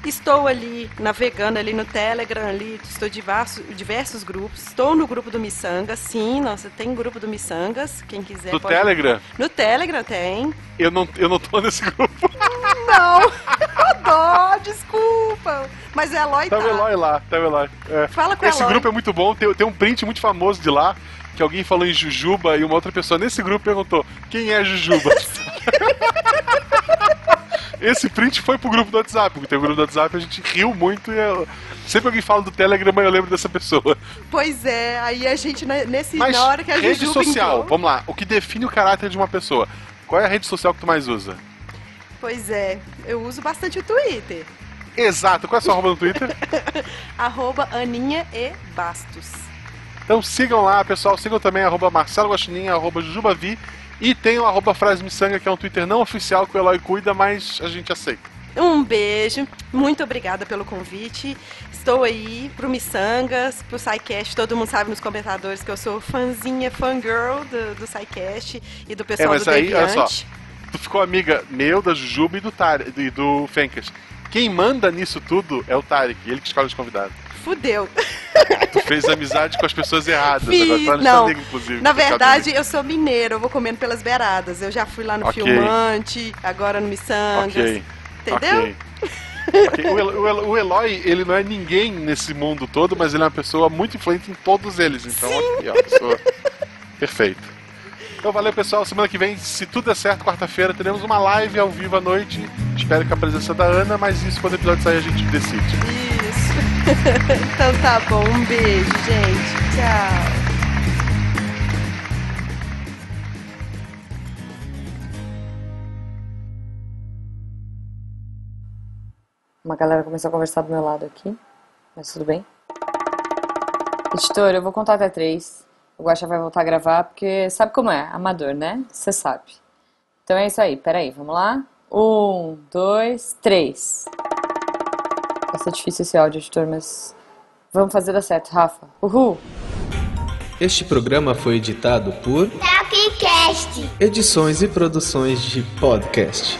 Estou ali navegando ali no Telegram, ali, estou em diversos, diversos grupos. Estou no grupo do Missangas, sim, nossa, tem grupo do Missangas, quem quiser No pode- Telegram, No Telegram tem. eu não, eu não tô nesse grupo. Não, dó, desculpa. Mas o Eloy Tá tá. o Eloy lá, tá o Eloy. É. Fala com Esse Eloy. grupo é muito bom, tem, tem um print muito famoso de lá, que alguém falou em Jujuba e uma outra pessoa nesse grupo perguntou quem é Jujuba. esse print foi pro grupo do WhatsApp, porque tem o grupo do WhatsApp, a gente riu muito e eu... sempre alguém fala do Telegram, eu lembro dessa pessoa. Pois é, aí a gente, né, nesse, Mas na hora que a rede Juju social, brincou- vamos lá, o que define o caráter de uma pessoa? Qual é a rede social que tu mais usa? Pois é, eu uso bastante o Twitter. Exato, qual é a sua arroba no Twitter? Arroba Aninha e Bastos. Então sigam lá, pessoal. Sigam também arroba Marcelo Guaxinim, arroba Jujubavi. E tem o arroba Frase Missanga, que é um Twitter não oficial que o Eloy cuida, mas a gente aceita. Um beijo, muito obrigada pelo convite. Estou aí pro Missangas, pro SciCast. Todo mundo sabe nos comentadores que eu sou fãzinha, fangirl do, do SciCast e do pessoal É, mas do aí, olha só. Tu ficou amiga meu, da Jujuba e do, Tar e do Fencas. Quem manda nisso tudo é o Tarek, ele que escolhe os convidados. Fudeu. Tu fez amizade com as pessoas erradas. Fiz, agora tá não. amigo, inclusive. Na verdade, eu sou mineiro, eu vou comendo pelas beiradas. Eu já fui lá no Ok. Filmante, agora no Missangas. Ok. Entendeu? ok. Ok, O, Elo- o Elo- o Eloy, ele não é ninguém nesse mundo todo, mas ele é uma pessoa muito influente em todos eles. Então, aqui, ó, pessoa perfeito. Então, valeu, pessoal. Semana que vem, se tudo der certo, quarta-feira, teremos uma live ao vivo à noite. Espero com a presença da Ana, mas isso, quando o episódio sair, a gente decide. Isso. então tá bom, um beijo, gente. Tchau. Uma galera começou a conversar do meu lado aqui, mas tudo bem. Editor, eu vou contar até três. O Guaxa vai voltar a gravar, porque sabe como é? Amador, né? Você sabe. Então é isso aí, peraí, vamos lá? Um, dois, três. Vai ser difícil esse áudio, editor, mas vamos fazer dar certo, Rafa. Uhul! Este programa foi editado por Tapcast. Edições e Produções de Podcast.